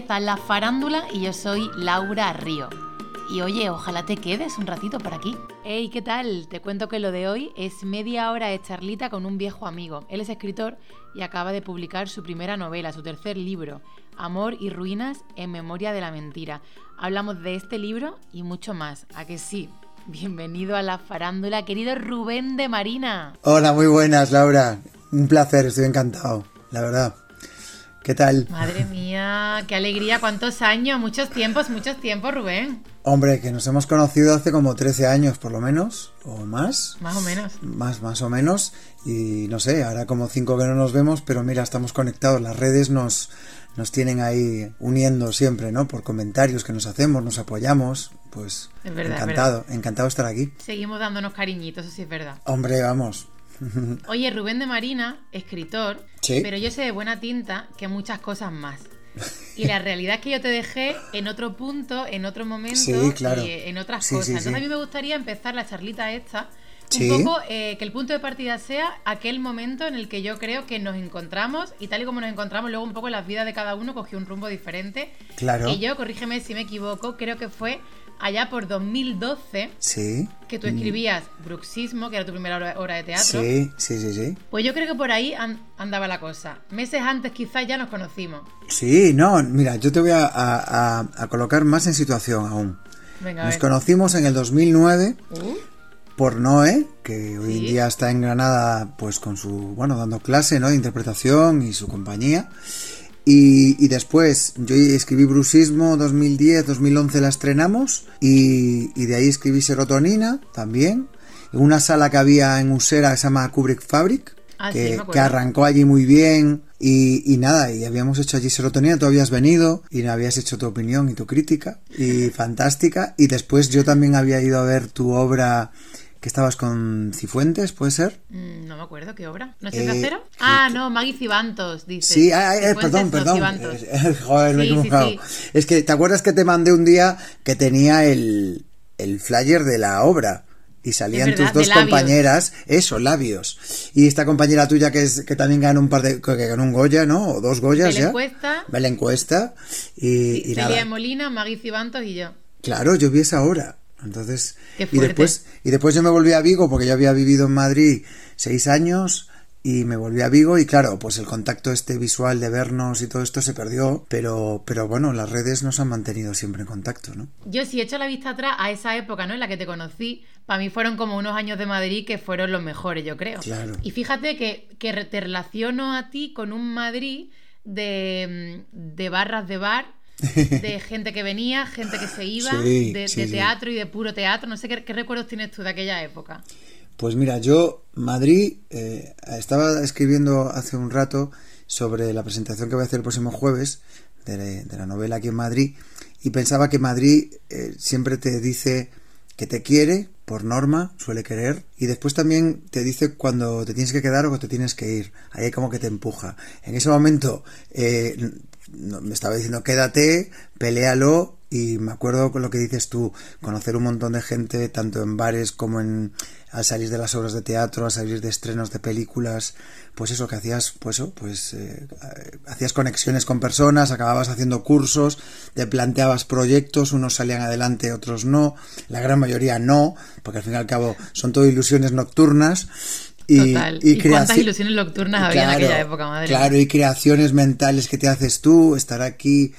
empieza la farándula y yo soy Laura Río. Y oye, ojalá te quedes un ratito por aquí. Hey, ¿qué tal? Te cuento que lo de hoy es media hora de charlita con un viejo amigo. Él es escritor y acaba de publicar su primera novela, su tercer libro, Amor y Ruinas en Memoria de la Mentira. Hablamos de este libro y mucho más. ¿A que sí? Bienvenido a la farándula, querido Rubén de Marina. Hola, muy buenas, Laura. Un placer, estoy encantado, la verdad. ¿Qué tal? Madre mía, qué alegría, cuántos años, muchos tiempos, muchos tiempos, Rubén. Hombre, que nos hemos conocido hace como 13 años por lo menos, o más. Más o menos. Más, más o menos. Y no sé, ahora como cinco que no nos vemos, pero mira, estamos conectados. Las redes nos, nos tienen ahí uniendo siempre, ¿no? Por comentarios que nos hacemos, nos apoyamos. Pues Es verdad, es encantado, encantado de estar aquí. Seguimos dándonos cariñitos, eso sí es verdad. Hombre, vamos. Oye, Rubén de Marina, escritor, Sí. pero yo sé de buena tinta que muchas cosas más. Y la realidad es que yo te dejé en otro punto, en otro momento Sí, claro. y en otras Sí, cosas. Entonces a mí me gustaría empezar la charlita esta Sí. un poco eh, que el punto de partida sea aquel momento en el que yo creo que nos encontramos y tal y como nos encontramos luego un poco las vidas de cada uno cogió un rumbo diferente. Claro. Y yo, corrígeme si me equivoco, creo que fue allá por 2012 Sí. que tú escribías Bruxismo, que era tu primera obra- de teatro. Sí, sí, sí, sí. Pues yo creo que por ahí an- andaba la cosa. Meses antes quizás ya nos conocimos. Sí, no, mira, yo te voy a, a- a- a colocar más en situación aún. Venga, Nos conocimos en el 2009 Uh, por Noé, que hoy en día está en Granada, pues con su, bueno, dando clase, ¿no? De interpretación y su compañía. Y, y después yo escribí Brusismo 2010, 2011 la estrenamos y, y de ahí escribí Serotonina también. En una sala que había en Usera que se llama Kubrick Fabric, Ah, que arrancó allí muy bien y, y nada, y habíamos hecho allí Serotonina, tú habías venido y habías hecho tu opinión y tu crítica y fantástica. Y después yo también había ido a ver tu obra que estabas con Cifuentes, ¿puede ser? mm, no me acuerdo, ¿qué obra? ¿Noches de Eh, acero? Ah, no, Maggie Cibantos, dice. Sí, ay, Cifuentes, perdón, perdón. Eh, Joder, me he sí, equivocado. sí. Es que, ¿te acuerdas que te mandé un día que tenía el, el flyer de la obra? Y salían verdad, tus dos compañeras, eso, labios. Y esta compañera tuya que es que también ganó un par de, que ganó un Goya, ¿no? O dos Goyas ya. Cuesta. Belén Cuesta. Y, y nada. Molina, Maggie Cibantos y yo. Claro, yo vi esa obra. Entonces, y después, y después yo me volví a Vigo porque yo había vivido en Madrid seis años y me volví a Vigo y claro, pues el contacto este visual de vernos y todo esto se perdió, pero, pero bueno, las redes nos han mantenido siempre en contacto, ¿no? Yo si echo la vista atrás a esa época, ¿no? En la que te conocí, para mí fueron como unos años de Madrid que fueron los mejores, yo creo. Claro. Y fíjate que, que te relaciono a ti con un Madrid de, mm, de barras de bar, de gente que venía, gente que se iba, Sí, de, sí, de sí. teatro y de puro teatro. No sé qué, qué recuerdos tienes tú de aquella época. Pues mira, yo, Madrid, eh, estaba escribiendo hace un rato sobre la presentación que voy a hacer el próximo jueves de, de la novela aquí en Madrid y pensaba que Madrid eh, siempre te dice que te quiere, por norma, suele querer, y después también te dice cuando te tienes que quedar o que te tienes que ir. Ahí como que te empuja. En ese momento eh, me estaba diciendo quédate, peléalo, y me acuerdo con lo que dices tú, conocer un montón de gente, tanto en bares como en al salir de las obras de teatro, al salir de estrenos de películas, pues eso que hacías, pues pues eh, eh, hacías conexiones con personas, acababas haciendo cursos, te planteabas proyectos, unos salían adelante, otros no, la gran mayoría no, porque al fin y al cabo son todo ilusiones nocturnas. Y, Total. ¿Y, cuántas ilusiones nocturnas había en aquella época, madre? Claro, y creaciones mentales que te haces tú, estar aquí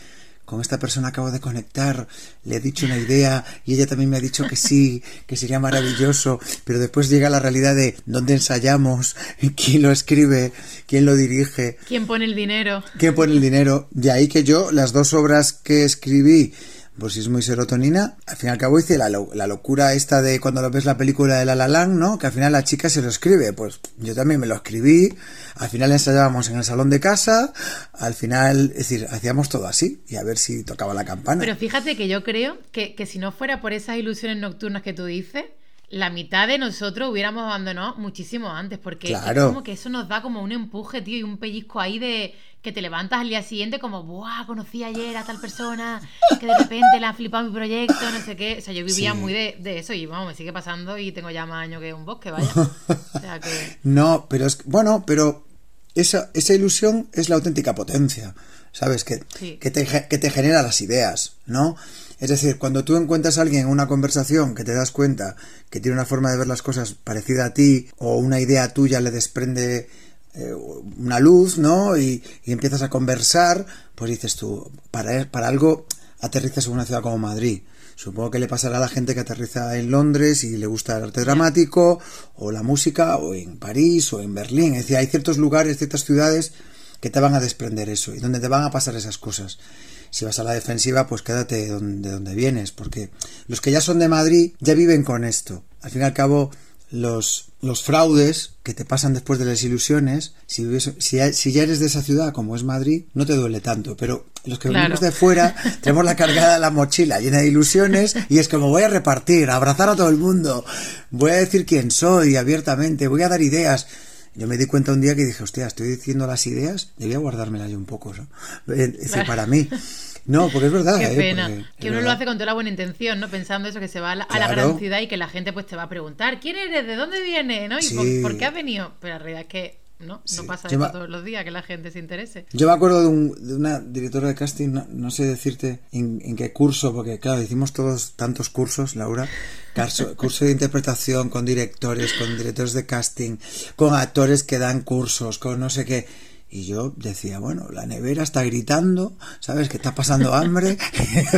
con esta persona acabo de conectar, le he dicho una idea y ella también me ha dicho que sí, que sería maravilloso, pero después llega la realidad de dónde ensayamos, quién lo escribe, quién lo dirige, ¿Quién pone el dinero? quién pone el dinero. De ahí que yo, las dos obras que escribí, Borsismo y Serotonina, al fin y al cabo hice la, la locura esta de cuando lo ves la película de La La Land, ¿no? Que al final la chica se lo escribe. Pues yo también me lo escribí, al final ensayábamos en el salón de casa, al final, es decir, hacíamos todo así y a ver si tocaba la campana. Pero fíjate que yo creo que, que si no fuera por esas ilusiones nocturnas que tú dices, la mitad de nosotros hubiéramos abandonado muchísimo antes, porque Claro. es como que eso nos da como un empuje, tío, y un pellizco ahí de que te levantas al día siguiente como, ¡buah! Conocí ayer a tal persona, que de repente le ha flipado mi proyecto, no sé qué. O sea, yo vivía Sí. muy de, de eso y vamos, me sigue pasando y tengo ya más años que un bosque, vaya. O sea que... No, pero es bueno, pero esa, esa ilusión es la auténtica potencia, ¿sabes? Que, que, te, que te genera las ideas, ¿no? Es decir, cuando tú encuentras a alguien en una conversación que te das cuenta que tiene una forma de ver las cosas parecida a ti o una idea tuya le desprende eh, una luz, ¿no? Y, empiezas a conversar, pues dices tú, para, para algo aterrizas en una ciudad como Madrid. Supongo que le pasará a la gente que aterriza en Londres y le gusta el arte dramático, o la música, o en París, o en Berlín. Es decir, hay ciertos lugares, ciertas ciudades que te van a desprender eso y donde te van a pasar esas cosas. Si vas a la defensiva, pues quédate donde, de donde vienes, porque los que ya son de Madrid ya viven con esto. Al fin y al cabo, los, los fraudes que te pasan después de las ilusiones, si, si, ya eres de esa ciudad como es Madrid, no te duele tanto, pero los que venimos de fuera tenemos la cargada de la mochila llena de ilusiones y es como voy a repartir, a abrazar a todo el mundo, voy a decir quién soy abiertamente, voy a dar ideas. Yo me di cuenta un día que dije, hostia, estoy diciendo las ideas, debía guardármelas yo un poco, ¿no? Es decir, para mí. No, porque es verdad. Qué ¿eh? pena. que uno lo hace con toda la buena intención, ¿no? Pensando eso, que se va a la, gran ciudad y que la gente pues te va a preguntar, ¿quién eres? ¿De dónde viene? ¿no? ¿Y por, qué has venido? Pero la realidad es que no, no pasa eso todos los días, que la gente se interese. Yo me acuerdo de, una directora de casting, no, sé decirte en, qué curso, porque claro, hicimos todos tantos cursos, Laura, curso, curso de interpretación con directores, con directores de casting, con actores que dan cursos, con no sé qué y yo decía, bueno, la nevera está gritando, ¿sabes? Que está pasando hambre.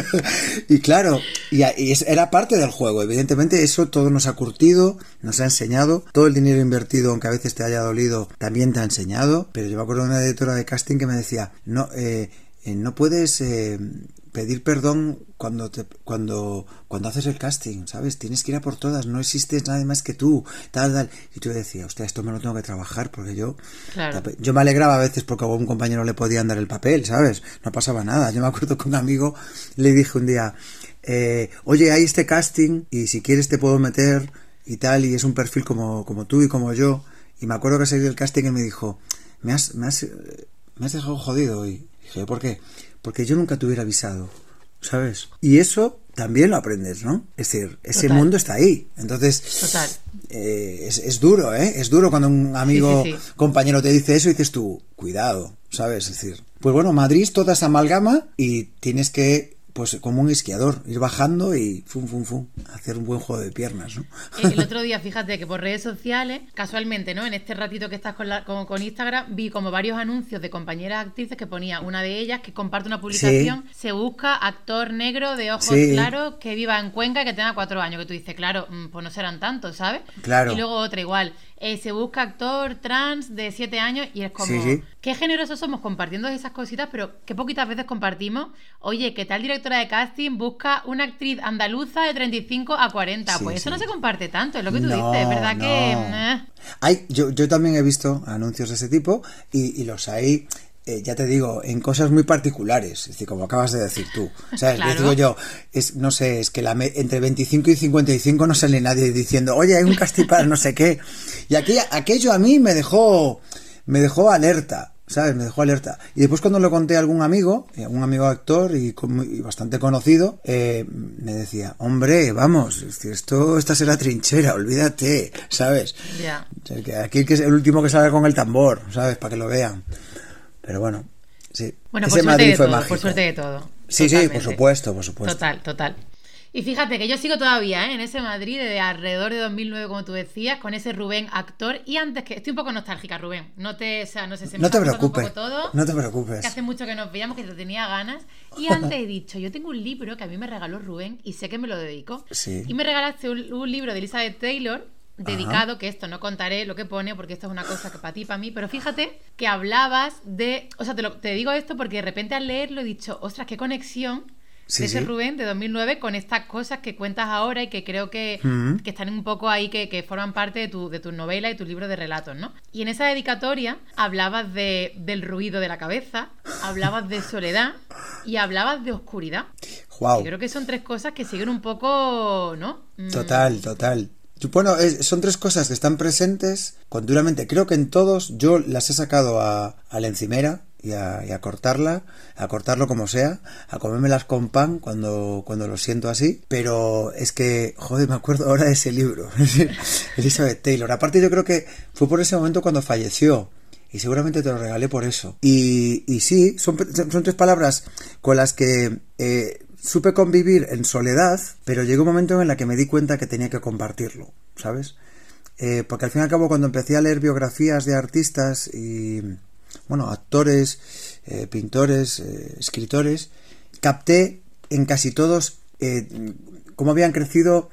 y claro, y, era parte del juego. Evidentemente eso todo nos ha curtido, nos ha enseñado. Todo el dinero invertido, aunque a veces te haya dolido, también te ha enseñado. Pero yo me acuerdo de una editora de casting que me decía, no, eh, eh, no puedes eh, pedir perdón cuando te, cuando cuando haces el casting, ¿sabes? Tienes que ir a por todas, no existe nadie más que tú, tal, tal. Y yo decía, hostia, esto me lo tengo que trabajar porque yo yo me alegraba a veces porque a un compañero le podían dar el papel, ¿sabes? No pasaba nada. Yo me acuerdo que un amigo le dije un día, eh, oye, hay este casting y si quieres te puedo meter y tal, y es un perfil como, como tú y como yo. Y me acuerdo que salí del casting y me dijo, me has, me has, me has dejado jodido. Y dije, ¿por qué? Porque yo nunca te hubiera avisado, ¿sabes? Y eso también lo aprendes, ¿no? Es decir, ese mundo está ahí. Entonces, Total. Eh, es, duro, ¿eh? Es duro cuando un amigo, compañero te dice eso y dices tú, cuidado, ¿sabes? Es decir, pues bueno, Madrid toda esa amalgama y tienes que pues como un esquiador, ir bajando y fum, fum, fum, hacer un buen juego de piernas, ¿no? El otro día, fíjate que por redes sociales, casualmente, ¿no? En este ratito que estás con, la, con, Instagram, vi como varios anuncios de compañeras actrices que ponía una de ellas que comparte una publicación, se busca actor negro de ojos claros que viva en Cuenca y que tenga cuatro años, que tú dices, claro, mm, pues no serán tantos, ¿sabes? Claro. Y luego otra igual, eh, se busca actor trans de 7 años y es como, qué generosos somos compartiendo esas cositas, pero qué poquitas veces compartimos. Oye, ¿qué tal directora de casting busca una actriz andaluza de 35 a 40? pues eso no se comparte tanto, es lo que tú dices, ¿verdad? Que... Eh. Hay, yo, yo también he visto anuncios de ese tipo y, y los hay eh, ya te digo, en cosas muy particulares, es decir, como acabas de decir tú. ¿Sabes? Digo yo, es, no sé, es que la entre 25 y 55 no sale nadie diciendo, oye, hay un casting para no sé qué. Y aquello a mí me dejó, me dejó alerta. ¿sabes? Me dejó alerta. Y después cuando lo conté a algún amigo, eh, un amigo actor y, bastante conocido, eh, me decía, hombre, vamos, esto, esta será trinchera, olvídate, ¿sabes? Ya. aquí que es el último que sale con el tambor, ¿sabes? Para que lo vean. Pero bueno, sí. Bueno, por suerte, de todo, por suerte de todo. Sí, sí, por supuesto, por supuesto. Total, total. Y fíjate que yo sigo todavía ¿eh? en ese Madrid de alrededor de 2009, como tú decías, con ese Rubén actor. Y antes que. Estoy un poco nostálgica, Rubén. No te, o sea, no sé, se me no te preocupes. todo, no te preocupes. Que hace mucho que nos veíamos, que te tenía ganas. Y antes he dicho, yo tengo un libro que a mí me regaló Rubén y sé que me lo dedico. Sí. Y me regalaste un, un libro de Elizabeth Taylor dedicado, que esto no contaré lo que pone porque esto es una cosa que para ti, para mí, pero fíjate que hablabas de, o sea, te, lo, te digo esto porque de repente al leerlo he dicho, ostras, qué conexión de ese Rubén de 2009 con estas cosas que cuentas ahora y que creo que, que están un poco ahí, que, que, forman parte de tu, de tu novela y tu libro de relatos, ¿no? Y en esa dedicatoria hablabas de, del ruido de la cabeza, hablabas de soledad y hablabas de oscuridad. Wow. creo que son tres cosas que siguen un poco, ¿no? Mm. Total, total. Bueno, son tres cosas que están presentes continuamente. Creo que en todos yo las he sacado a, la encimera y a, cortarla, a cortarlo como sea, a comérmelas con pan cuando, cuando lo siento así. Pero es que, joder, me acuerdo ahora de ese libro, Elizabeth Taylor. Aparte yo creo que fue por ese momento cuando falleció. y seguramente te lo regalé por eso. Y, y sí, son, son tres palabras con las que eh, supe convivir en soledad, pero llegó un momento en el que me di cuenta que tenía que compartirlo, ¿sabes? Eh, porque al fin y al cabo cuando empecé a leer biografías de artistas y, bueno, actores, eh, pintores, eh, escritores, capté en casi todos cómo habían crecido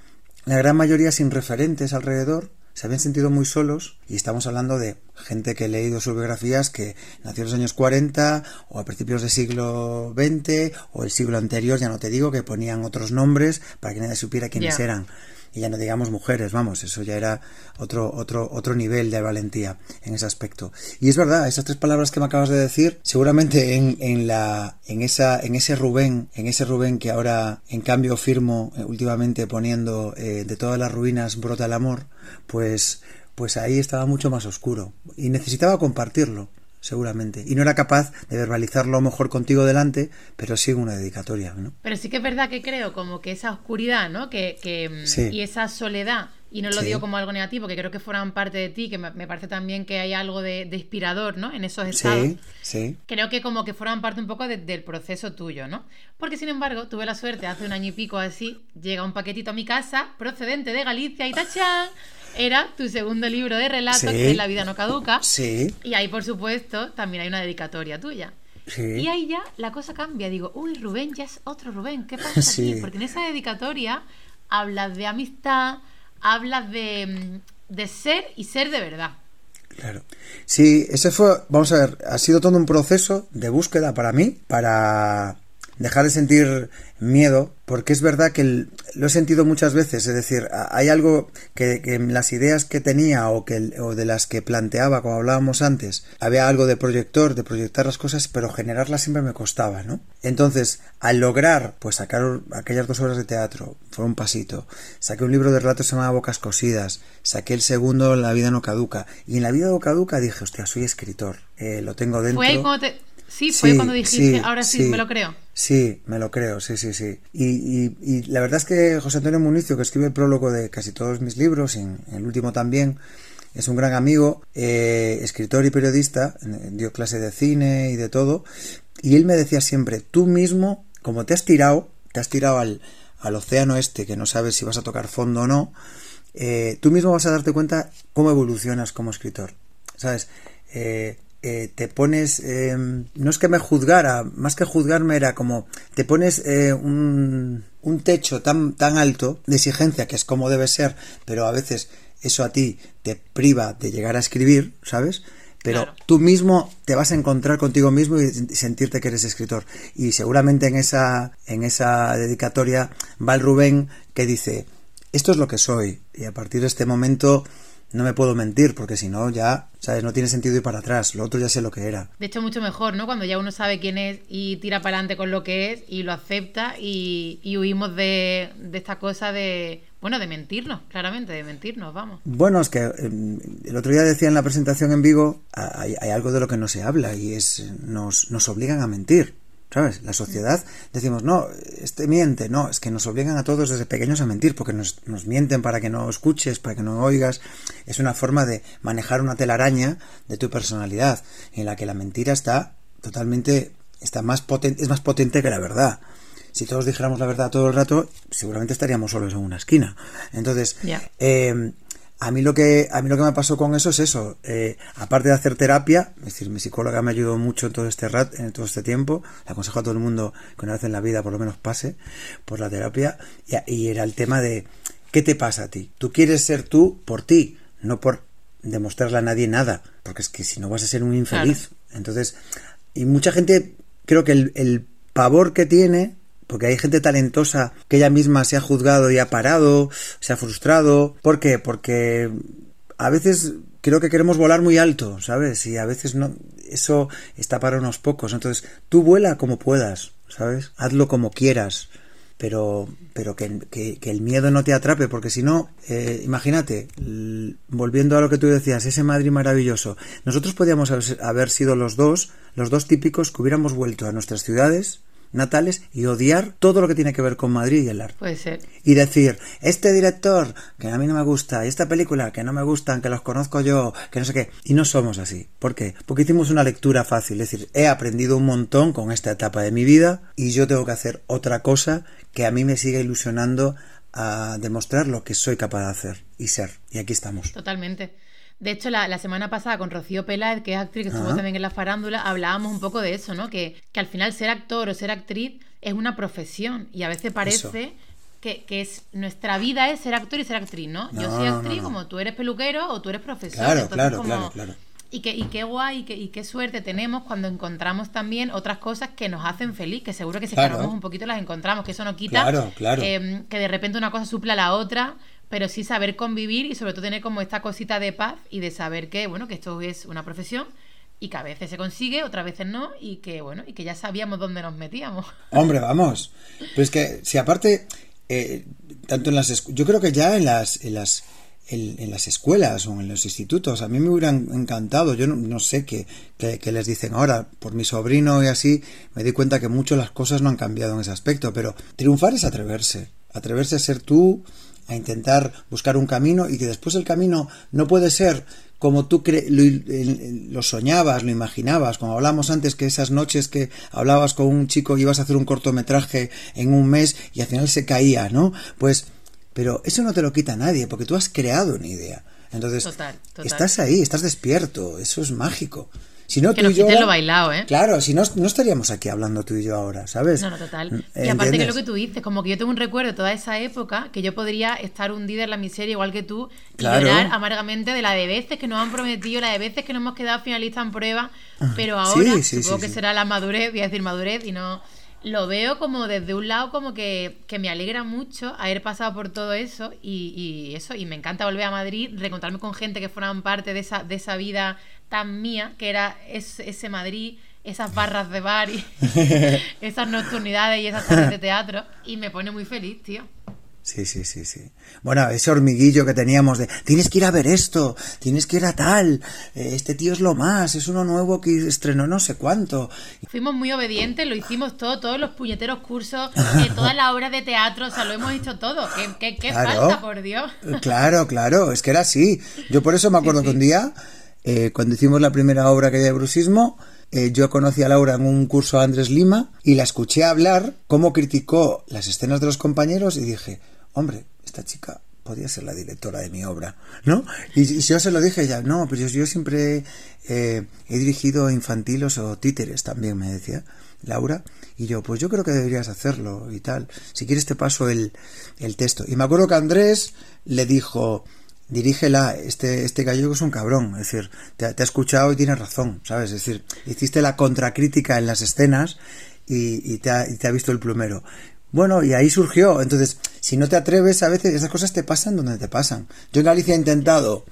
la gran mayoría sin referentes alrededor, se habían sentido muy solos y estamos hablando de gente que he leído sus biografías que nació en los años 40 o a principios del siglo XX o el siglo anterior, ya no te digo, que ponían otros nombres para que nadie supiera quiénes eran y ya no digamos mujeres, vamos, eso ya era otro, otro, otro nivel de valentía en ese aspecto. Y es verdad, esas tres palabras que me acabas de decir, seguramente en, en la, en esa, en ese Rubén, en ese Rubén que ahora en cambio firmo eh, últimamente poniendo eh, de todas las ruinas brota el amor, pues, pues ahí estaba mucho más oscuro y necesitaba compartirlo seguramente. Y no era capaz de verbalizarlo mejor contigo delante, pero sí una dedicatoria, ¿no? Pero sí que es verdad que creo como que esa oscuridad, ¿no? Que, que mm, Y esa soledad, y no lo digo como algo negativo, que creo que forman parte de ti, que me, parece también que hay algo de, inspirador, ¿no? En esos estados. Sí, sí. Creo que como que forman parte un poco del proceso tuyo, ¿no? Porque sin embargo, tuve la suerte, hace un año y pico así, llega un paquetito a mi casa, procedente de Galicia y tachán era tu segundo libro de relatos, que es La vida no caduca. Sí. Y ahí, por supuesto, también hay una dedicatoria tuya. Sí. Y ahí ya la cosa cambia. Digo, uy, Rubén ya es otro Rubén. ¿Qué pasa aquí? Porque en esa dedicatoria hablas de amistad, hablas de, mm, de ser y ser de verdad. Claro. Sí, ese fue, vamos a ver, ha sido todo un proceso de búsqueda para mí, para dejar de sentir miedo, porque es verdad que lo he sentido muchas veces, es decir, hay algo que, en las ideas que tenía o, que, o de las que planteaba, como hablábamos antes, había algo de proyector, de proyectar las cosas, pero generarlas siempre me costaba, ¿no? Entonces, al lograr, pues sacar aquellas dos horas de teatro, fue un pasito, saqué un libro de relatos llamado Bocas Cosidas, saqué el segundo La vida no caduca, y en La vida no caduca dije, hostia, soy escritor, eh, lo tengo dentro. Sí, fue cuando dijiste, ahora sí, me lo creo. Sí, me lo creo, sí, sí, sí. Y, la verdad es que José Antonio Municio, que escribe el prólogo de casi todos mis libros, y el último también, es un gran amigo, eh, escritor y periodista, dio clase de cine y de todo, y él me decía siempre, tú mismo, como te has tirado, te has tirado al, océano este, que no sabes si vas a tocar fondo o no, eh, tú mismo vas a darte cuenta cómo evolucionas como escritor. ¿Sabes? Eh, eh, te pones, eh, no es que me juzgara, más que juzgarme era como, te pones eh, un, un, techo tan, tan alto de exigencia, que es como debe ser, pero a veces eso a ti te priva de llegar a escribir, ¿sabes? Pero tú mismo te vas a encontrar contigo mismo y sentirte que eres escritor. Y seguramente en esa, en esa dedicatoria va el Rubén que dice, esto es lo que soy. Y a partir de este momento no me puedo mentir, porque si no, ya, ¿sabes? No tiene sentido ir para atrás. Lo otro ya sé lo que era. De hecho, mucho mejor, ¿no? Cuando ya uno sabe quién es y tira para adelante con lo que es y lo acepta y, huimos de, esta cosa de, bueno, de mentirnos, claramente, de mentirnos, vamos. Bueno, es que em, el otro día decía en la presentación en Vigo, hay, hay, algo de lo que no se habla y es, nos, nos obligan a mentir. ¿Sabes? La sociedad decimos, no, este miente, no, es que nos obligan a todos desde pequeños a mentir, porque nos, nos, mienten para que no escuches, para que no oigas. Es una forma de manejar una telaraña de tu personalidad, en la que la mentira está totalmente, está más potente, es más potente que la verdad. Si todos dijéramos la verdad todo el rato, seguramente estaríamos solos en una esquina. Entonces, eh, a mí lo que a mí lo que me pasó con eso es eso. Eh, aparte de hacer terapia, es decir, mi psicóloga me ayudó mucho en todo este rat, en todo este tiempo. Le aconsejo a todo el mundo que una vez en la vida por lo menos pase por la terapia. Y, era el tema de ¿qué te pasa a ti? Tú quieres ser tú por ti, no por demostrarle a nadie nada, porque es que si no vas a ser un infeliz. Entonces, y mucha gente creo que el, el pavor que tiene porque hay gente talentosa que ella misma se ha juzgado y ha parado, se ha frustrado. ¿Por qué? Porque a veces creo que queremos volar muy alto, ¿sabes? Y a veces no, eso está para unos pocos. Entonces, tú vuela como puedas, ¿sabes? Hazlo como quieras. Pero, pero que, el miedo no te atrape, porque si no, eh, imagínate, volviendo a lo que tú decías, ese Madrid maravilloso, nosotros podíamos haber sido los dos, los dos típicos que hubiéramos vuelto a nuestras ciudades, natales y odiar todo lo que tiene que ver con Madrid y el arte. Puede ser. Y decir, este director que a mí no me gusta, y esta película que no me gustan, que los conozco yo, que no sé qué. Y no somos así. ¿Por qué? Porque hicimos una lectura fácil. Es decir, he aprendido un montón con esta etapa de mi vida y yo tengo que hacer otra cosa que a mí me siga ilusionando a demostrar lo que soy capaz de hacer y ser. Y aquí estamos. Totalmente. De hecho, la, semana pasada con Rocío Peláez, que es actriz, que estuvo también en la farándula, hablábamos un poco de eso, ¿no? Que, que, al final ser actor o ser actriz es una profesión y a veces parece que, que, es nuestra vida es ser actor y ser actriz, ¿no? Yo soy actriz como tú eres peluquero o tú eres profesor. Claro, claro, claro, claro. Y, que, y qué guay y, que, y qué suerte tenemos cuando encontramos también otras cosas que nos hacen feliz, que seguro que si claro. un poquito las encontramos, que eso no quita claro, claro. Eh, que de repente una cosa supla a la otra pero sí saber convivir y sobre todo tener como esta cosita de paz y de saber que, bueno, que esto es una profesión y que a veces se consigue, otras veces no, y que, bueno, y que ya sabíamos dónde nos metíamos. Hombre, vamos. Pues que si aparte, eh, tanto en las... Yo creo que ya en las... En las en, las escuelas o en los institutos. A mí me hubieran encantado, yo no, sé qué, qué, les dicen ahora, por mi sobrino y así, me di cuenta que mucho las cosas no han cambiado en ese aspecto, pero triunfar es atreverse, atreverse a ser tú, a intentar buscar un camino y que después el camino no puede ser como tú lo, soñabas, lo imaginabas, como hablamos antes que esas noches que hablabas con un chico y ibas a hacer un cortometraje en un mes y al final se caía, ¿no? Pues, pero eso no te lo quita nadie porque tú has creado una idea. Entonces, estás ahí, estás despierto, eso es mágico. Si no, que tú nos y yo, lo bailado, ¿eh? Claro, si no, no estaríamos aquí hablando tú y yo ahora, ¿sabes? No, no, total. Y aparte que lo que tú dices, como que yo tengo un recuerdo de toda esa época, que yo podría estar hundida en la miseria igual que tú y llorar amargamente de la de veces que nos han prometido, la de veces que no hemos quedado finalistas en prueba, ah, pero ahora supongo que será la madurez, voy a decir madurez y no lo veo como desde un lado como que, que, me alegra mucho haber pasado por todo eso y, y, eso y me encanta volver a Madrid, reencontrarme con gente que forman parte de esa, de esa vida tan mía que era ese Madrid, esas barras de bar y esas nocturnidades y esas salas de teatro y me pone muy feliz, tío. Sí, sí, sí, sí. Bueno, ese hormiguillo que teníamos de tienes que ir a ver esto, tienes que ir a tal, eh, este tío es lo más, es uno nuevo que estrenó no sé cuánto. Fuimos muy obedientes, lo hicimos todo, todos los puñeteros cursos, eh, todas las obras de teatro, o sea, lo hemos hecho todo. ¿Qué, qué, falta, por Dios? Claro, claro, es que era así. Yo por eso me acuerdo que un día eh, cuando hicimos la primera obra que de brusismo, eh, yo conocí a Laura en un curso de Andrés Lima y la escuché hablar cómo criticó las escenas de los compañeros y dije, hombre, esta chica podía ser la directora de mi obra, ¿no? Y, yo se lo dije ya, no, pero yo, siempre eh, he dirigido infantilos o títeres también, me decía Laura, y yo, pues yo creo que deberías hacerlo y tal. Si quieres te paso el, el texto. Y me acuerdo que Andrés le dijo, dirígela, este, este gallego es un cabrón, es decir, te, ha escuchado y tiene razón, ¿sabes? Es decir, hiciste la contracrítica en las escenas y, te ha, y, te ha, visto el plumero. Bueno, y ahí surgió, entonces, si no te atreves, a veces esas cosas te pasan donde te pasan. Yo en Galicia he intentado,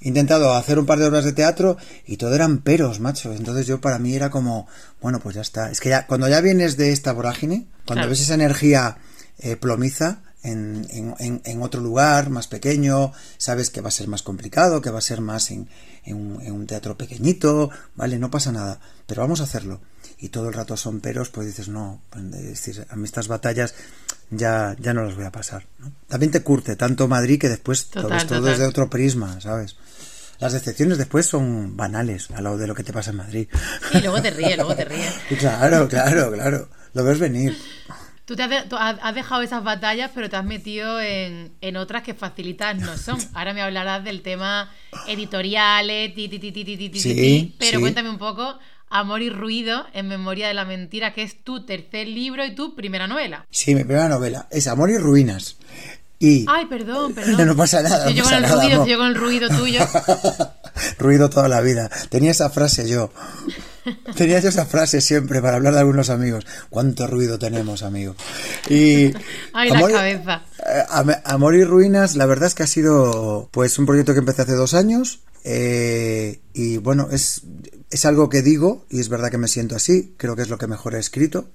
he intentado hacer un par de obras de teatro y todo eran peros, macho. Entonces yo para mí era como, bueno, pues ya está. Es que ya, cuando ya vienes de esta vorágine, cuando ves esa energía eh, plomiza, en, en, otro lugar más pequeño, sabes que va a ser más complicado, que va a ser más en, un, teatro pequeñito, vale, no pasa nada, pero vamos a hacerlo. Y todo el rato son peros, pues dices, no, pues, decir, a mí estas batallas ya, ya no las voy a pasar. También te curte tanto Madrid que después todo es todo desde otro prisma, ¿sabes? Las decepciones después son banales a lo de lo que te pasa en Madrid. Y luego te ríes, luego te ríes. claro, claro, claro. Lo ves venir. Tú, te has, dejado esas batallas, pero te has metido en, otras que facilitas no son. Ahora me hablarás del tema editoriales, ti, ti, ti, ti, ti, ti, sí, pero cuéntame un poco Amor y Ruido en Memoria de la Mentira, que es tu tercer libro y tu primera novela. Sí, mi primera novela es Amor y Ruinas. Y... Ay, perdón, perdón. No, pasa nada. yo con el ruido, yo con el ruido tuyo. ruido toda la vida. Tenía esa frase yo. Tenía esa frase siempre para hablar de algunos amigos. ¿Cuánto ruido tenemos, amigo? Y Ay, amor, la cabeza. Eh, amor y Ruinas, la verdad es que ha sido pues un proyecto que empecé hace dos años. Eh, y bueno, es, es algo que digo y es verdad que me siento así. Creo que es lo que mejor he escrito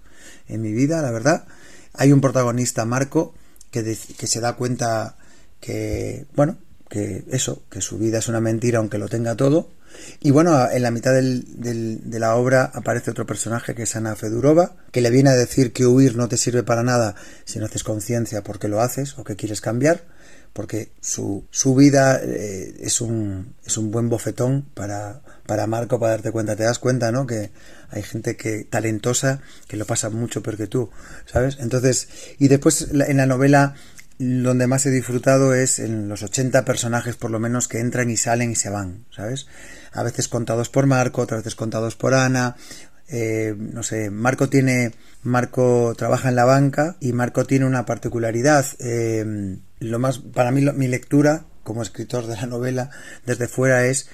en mi vida, la verdad. Hay un protagonista, Marco, que, que se da cuenta que, bueno, que eso, que su vida es una mentira aunque lo tenga todo. Y bueno, en la mitad del, de la obra aparece otro personaje que es Ana Fedurova, que le viene a decir que huir no te sirve para nada si no haces conciencia porque lo haces o que quieres cambiar, porque su, su vida eh, es, un, es un buen bofetón para, para Marco para darte cuenta. Te das cuenta, ¿no? Que hay gente que talentosa que lo pasa mucho peor que tú, ¿sabes? Entonces, y después en la novela donde más he disfrutado es en los 80 personajes por lo menos que entran y salen y se van, ¿sabes? A veces contados por Marco, otras veces contados por Ana. Eh, no sé, Marco tiene, Marco trabaja en la banca y Marco tiene una particularidad. Eh, lo más, para mí, mi lectura como escritor de la novela desde fuera es,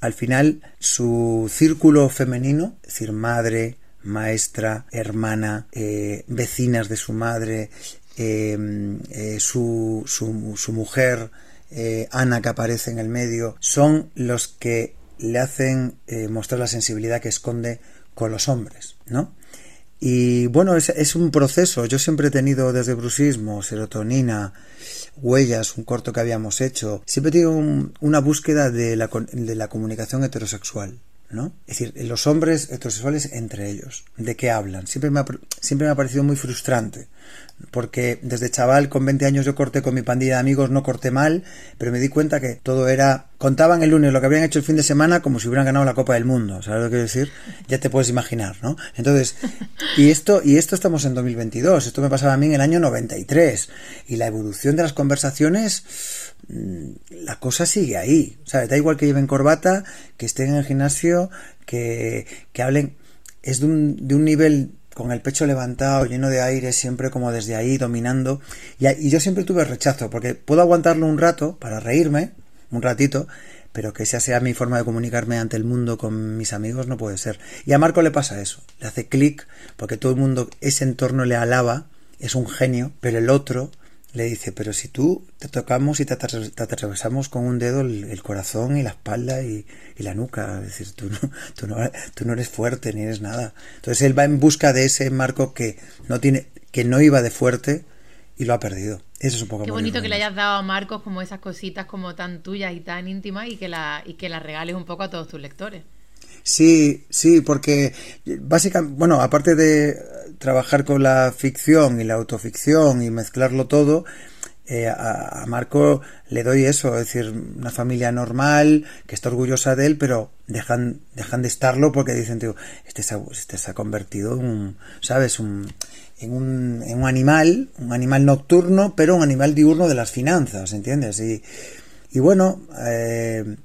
al final, su círculo femenino, es decir, madre, maestra, hermana, eh, vecinas de su madre, Em, eh, su, su, mujer, eh, Ana, que aparece en el medio, son los que le hacen eh, mostrar la sensibilidad que esconde con los hombres, ¿no? Y bueno, es, un proceso. Yo siempre he tenido desde brusismo, serotonina, huellas, un corto que habíamos hecho. Siempre he tenido una búsqueda de la, de la comunicación heterosexual. ¿No? Es decir, los hombres heterosexuales entre ellos, ¿de qué hablan? Siempre me ha, siempre me ha parecido muy frustrante, porque desde chaval con 20 años yo corté con mi pandilla de amigos, no corté mal, pero me di cuenta que todo era... Contaban el lunes lo que habían hecho el fin de semana como si hubieran ganado la Copa del Mundo, ¿sabes lo que quiero decir? Ya te puedes imaginar, ¿no? Entonces, y esto, y esto estamos en 2022, esto me pasaba a mí en el año 93, y la evolución de las conversaciones Mm, la cosa sigue ahí. ¿sabes? Da igual que lleven corbata, que estén en el gimnasio, que, que hablen. Es de un, de un nivel con el pecho levantado, lleno de aire, siempre como desde ahí, dominando. Y, y, yo siempre tuve rechazo, porque puedo aguantarlo un rato para reírme, un ratito, pero que esa sea mi forma de comunicarme ante el mundo con mis amigos no puede ser. Y a Marco le pasa eso, le hace clic, porque todo el mundo, ese entorno le alaba, es un genio, pero el otro le dice, pero si tú te tocamos y te, atravesamos con un dedo el, corazón y la espalda y, la nuca, es decir, tú no, tú, no, tú no eres fuerte ni eres nada. Entonces él va en busca de ese marco que no tiene, que no iba de fuerte y lo ha perdido. Eso es un poco Qué bonito que le hayas dado a Marcos como esas cositas como tan tuyas y tan íntimas y que la, y que las regales un poco a todos tus lectores. Sí, sí, porque básicamente, bueno, aparte de trabajar con la ficción y la autoficción y mezclarlo todo, eh, a, Marco le doy eso, es decir, una familia normal, que está orgullosa de él, pero dejan, dejan de estarlo porque dicen, tío, este se ha, este se ha convertido en un, ¿sabes? Un, en, un, en un animal, un animal nocturno, pero un animal diurno de las finanzas, ¿entiendes? Y, y bueno, eh,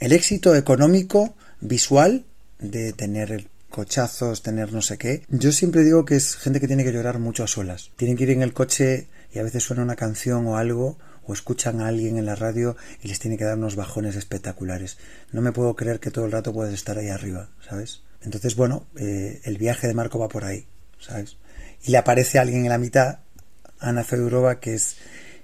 el éxito económico visual de tener cochazos, tener no sé qué. Yo siempre digo que es gente que tiene que llorar mucho a solas. Tienen que ir en el coche y a veces suena una canción o algo o escuchan a alguien en la radio y les tiene que dar unos bajones espectaculares. No me puedo creer que todo el rato puedes estar ahí arriba, ¿sabes? Entonces, bueno, eh, el viaje de Marco va por ahí, ¿sabes? Y le aparece alguien en la mitad, Ana Fedurova, que es,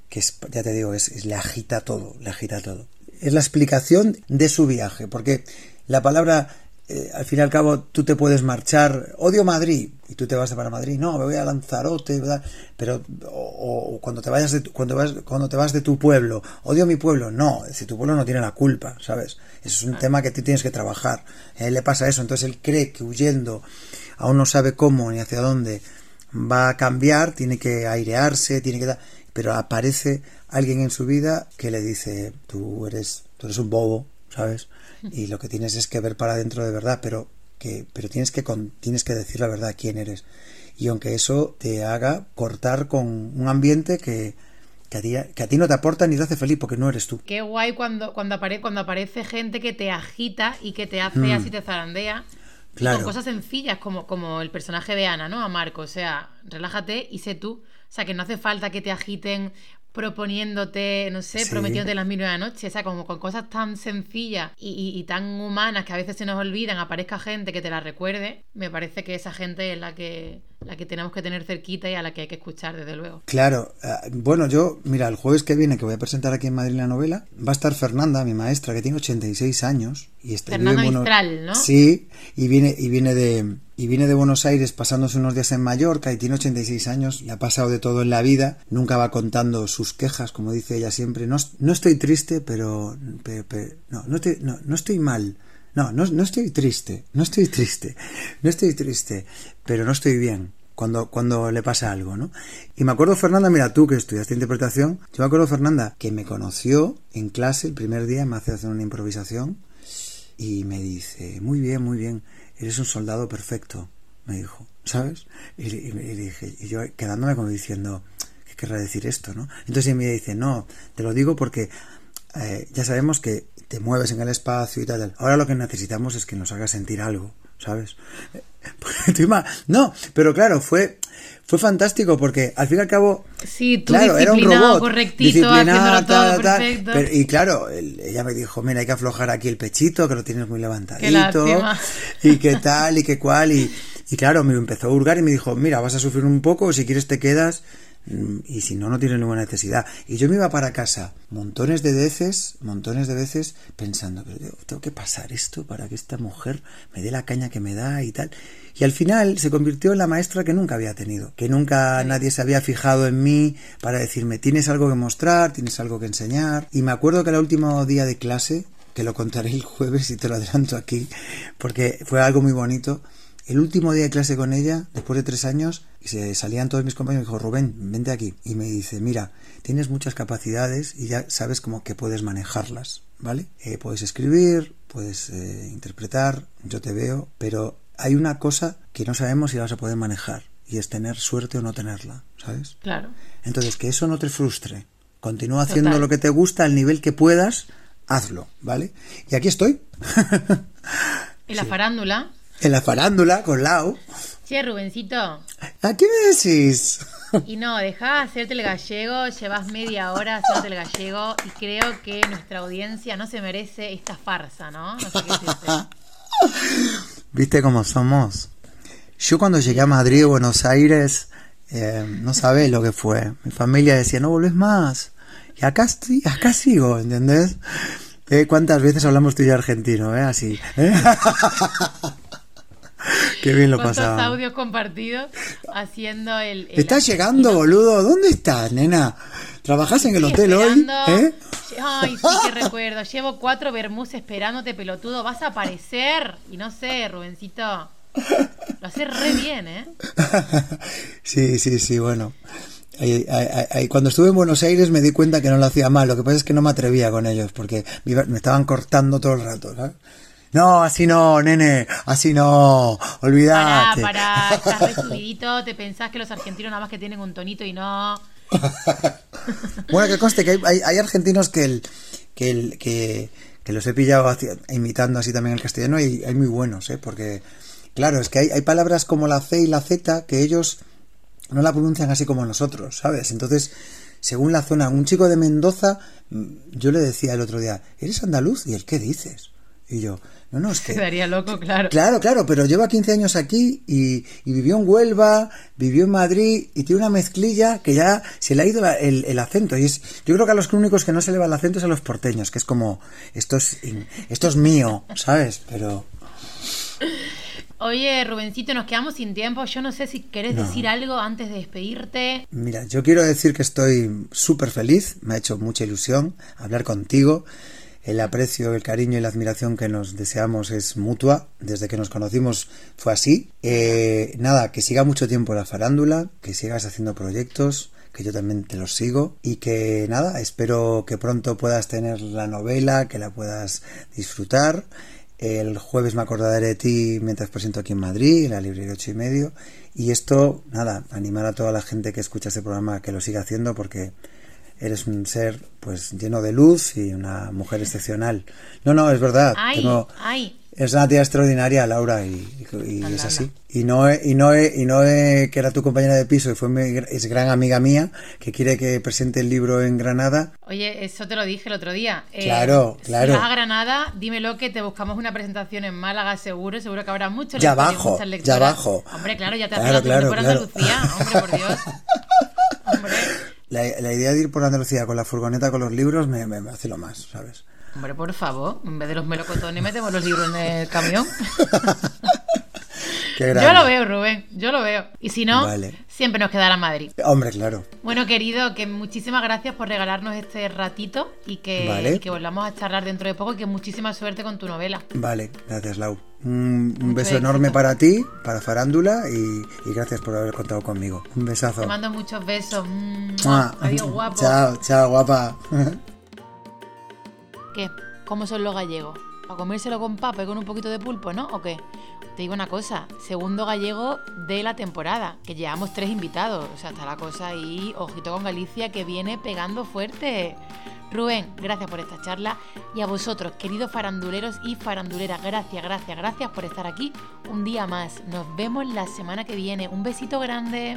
que es, ya te digo, es, le agita todo, le agita todo. Es la explicación de su viaje, porque la palabra, eh, al fin y al cabo, tú te puedes marchar, odio Madrid, y tú te vas para Madrid, no, me voy a Lanzarote, ¿verdad? pero, o, cuando te vayas de tu, cuando vas, cuando te vas de tu pueblo, odio mi pueblo, no, si tu pueblo no tiene la culpa, ¿sabes? Eso es un tema que tú tienes que trabajar. A él le pasa eso, entonces él cree que huyendo, aún no sabe cómo ni hacia dónde va a cambiar, tiene que airearse, tiene que dar, pero aparece alguien en su vida que le dice, tú eres, tú eres un bobo, ¿sabes? y lo que tienes es que ver para adentro de verdad, pero que pero tienes que tienes que decir la verdad quién eres. Y aunque eso te haga cortar con un ambiente que, que a, ti, que a ti no te aporta ni te hace feliz porque no eres tú. Qué guay cuando, cuando, apare, cuando aparece gente que te agita y que te hace mm. así, te zarandea. Claro. Con cosas sencillas como, como el personaje de Ana, ¿no? A Marco. O sea, relájate y sé tú. O sea, que no hace falta que te agiten proponiéndote, no sé, prometiéndote las mil y una noches, o sea, como con cosas tan sencillas y, tan humanas que a veces se nos olvidan, aparezca gente que te la recuerde, me parece que esa gente es la que la que tenemos que tener cerquita y a la que hay que escuchar, desde luego. Claro, eh, bueno, yo, mira, el jueves que viene, que voy a presentar aquí en Madrid la novela, va a estar Fernanda, mi maestra, que tiene 86 años. Y está, Fernanda Mistral, ¿no? Sí, y viene, y viene de, y viene de Buenos Aires pasándose unos días en Mallorca y tiene 86 años y ha pasado de todo en la vida, nunca va contando sus quejas, como dice ella siempre, no, no estoy triste, pero, no, no, estoy, no, no estoy mal, no, no, no estoy triste, no estoy triste, no estoy triste, pero no estoy bien cuando, cuando le pasa algo, ¿no? Y me acuerdo, Fernanda, mira tú que estudiaste interpretación, yo me acuerdo, Fernanda, que me conoció en clase el primer día, me hace hacer una improvisación y me dice, muy bien, muy bien, eres un soldado perfecto, me dijo, ¿sabes? Y, yo quedándome como diciendo, ¿qué querrá decir esto, no? Entonces me dice, no, te lo digo porque eh, ya sabemos que te mueves en el espacio y tal, Ahora lo que necesitamos es que nos haga sentir algo, ¿sabes? no, pero claro, fue fue fantástico porque al fin y al cabo sí, tú claro, era un robot correctito, todo perfecto. y claro, ella me dijo, mira, hay que aflojar aquí el pechito, que lo tienes muy levantadito y qué tal y qué cual y, y claro, me empezó a hurgar y me dijo, mira, vas a sufrir un poco, si quieres te quedas Mm, y si no, no tiene ninguna necesidad. Y yo me iba para casa montones de veces, montones de veces pensando, pero tengo que pasar esto para que esta mujer me dé la caña que me da y tal. Y al final se convirtió en la maestra que nunca había tenido, que nunca nadie se había fijado en mí para decirme, tienes algo que mostrar, tienes algo que enseñar. Y me acuerdo que el último día de clase, que lo contaré el jueves y te lo adelanto aquí, porque fue algo muy bonito, el último día de clase con ella, después de tres años, y se salían todos mis compañeros, me dijo, Rubén, vente aquí. Y me dice, mira, tienes muchas capacidades y ya sabes cómo que puedes manejarlas, ¿vale? Eh, puedes escribir, puedes eh, interpretar, yo te veo, pero hay una cosa que no sabemos si vas a poder manejar, y es tener suerte o no tenerla, ¿sabes? Claro. Entonces, que eso no te frustre. Continúa haciendo lo que te gusta al nivel que puedas, hazlo, ¿vale? Y aquí estoy. ¿En la farándula? En la farándula, con Lau. Che, Rubencito. ¿A qué me decís? Y no, dejá hacerte el gallego, llevas media hora haciéndote el gallego y creo que nuestra audiencia no se merece esta farsa, ¿no? No sé qué ¿Viste cómo somos? Yo cuando llegué a Madrid, Buenos Aires, eh, no sabés lo que fue. Mi familia decía, no volvés más. Y acá, estoy, acá sigo, ¿entendés? Eh, ¿Cuántas veces hablamos tú y argentino, eh? Así. ¿eh? Qué bien lo pasaba. audios compartidos haciendo el. ¿Estás llegando, boludo? ¿Dónde estás, nena? ¿Trabajás en el hotel hoy? ¿Eh? Ay, sí que recuerdo. Llevo cuatro vermús esperándote, pelotudo. Vas a aparecer. Y no sé, Rubencito. Lo hace re bien, ¿eh? Sí, sí, sí, bueno. cuando estuve en Buenos Aires me di cuenta que no lo hacía mal. Lo que pasa es que no me atrevía con ellos porque me estaban cortando todo el rato, ¿sabes? No, así no, nene, así no, olvidate. Pará, pará, estás te pensás que los argentinos nada más que tienen un tonito y no. bueno, que conste que hay, argentinos que el, que el, que, los he pillado imitando así también el castellano y hay muy buenos, ¿eh? Porque, claro, es que hay, hay palabras como la C y la Z que ellos no la pronuncian así como nosotros, ¿sabes? Entonces, según la zona, un chico de Mendoza, mm, yo le decía el otro día, ¿eres andaluz? ¿Y el qué dices? Y yo, no, no, es que... Quedaría loco, claro. Claro, claro, pero lleva 15 años aquí y, vivió en Huelva, vivió en Madrid y tiene una mezclilla que ya se le ha ido el, acento. Y es, yo creo que a los únicos que no se le va el acento es a los porteños, que es como, esto es, esto es mío, ¿sabes? Pero... Oye, Rubencito, nos quedamos sin tiempo. Yo no sé si querés decir algo antes de despedirte. Mira, yo quiero decir que estoy súper feliz, me ha hecho mucha ilusión hablar contigo el aprecio, el cariño y la admiración que nos deseamos es mutua. Desde que nos conocimos fue así. Eh, nada, que siga mucho tiempo la farándula, que sigas haciendo proyectos, que yo también te los sigo y que nada, espero que pronto puedas tener la novela, que la puedas disfrutar. El jueves me acordaré de ti mientras presento aquí en Madrid, en la librería 8 y medio. Y esto, nada, animar a toda la gente que escucha este programa que lo siga haciendo porque eres un ser pues lleno de luz y una mujer excepcional. No, no, es verdad. Ay, tengo, ay. Es una tía extraordinaria, Laura, y, y es así. Y no, y no, y no que era tu compañera de piso y fue es gran amiga mía, que quiere que presente el libro en Granada. Oye, eso te lo dije el otro día. Eh, claro, claro. Si vas a Granada, dímelo que te buscamos una presentación en Málaga seguro, seguro que habrá mucho Ya abajo, ya abajo. Hombre, claro, ya te has claro, claro, por Andalucía, hombre, por Dios. Hombre. La, la, idea de ir por Andalucía con la furgoneta con los libros me, me hace lo más, ¿sabes? Hombre, por favor, en vez de los melocotones metemos los libros en el camión. yo lo veo, Rubén, yo lo veo. Y si no, siempre nos quedará Madrid. Hombre, claro. Bueno, querido, que muchísimas gracias por regalarnos este ratito y que, que volvamos a charlar dentro de poco y que muchísima suerte con tu novela. Vale, gracias, Lau. Un, beso enorme para ti, para Farándula y, gracias por haber contado conmigo. Un besazo. Te mando muchos besos. Adiós, guapo. Chao, chao, guapa. ¿Qué? ¿Cómo son los gallegos? ¿A comérselo con papa y con un poquito de pulpo, no? ¿O qué? Te digo una cosa, segundo gallego de la temporada, que llevamos tres invitados. O sea, está la cosa ahí, ojito con Galicia, que viene pegando fuerte. Rubén, gracias por esta charla. Y a vosotros, queridos faranduleros y faranduleras, gracias, gracias, gracias por estar aquí un día más. Nos vemos la semana que viene. Un besito grande.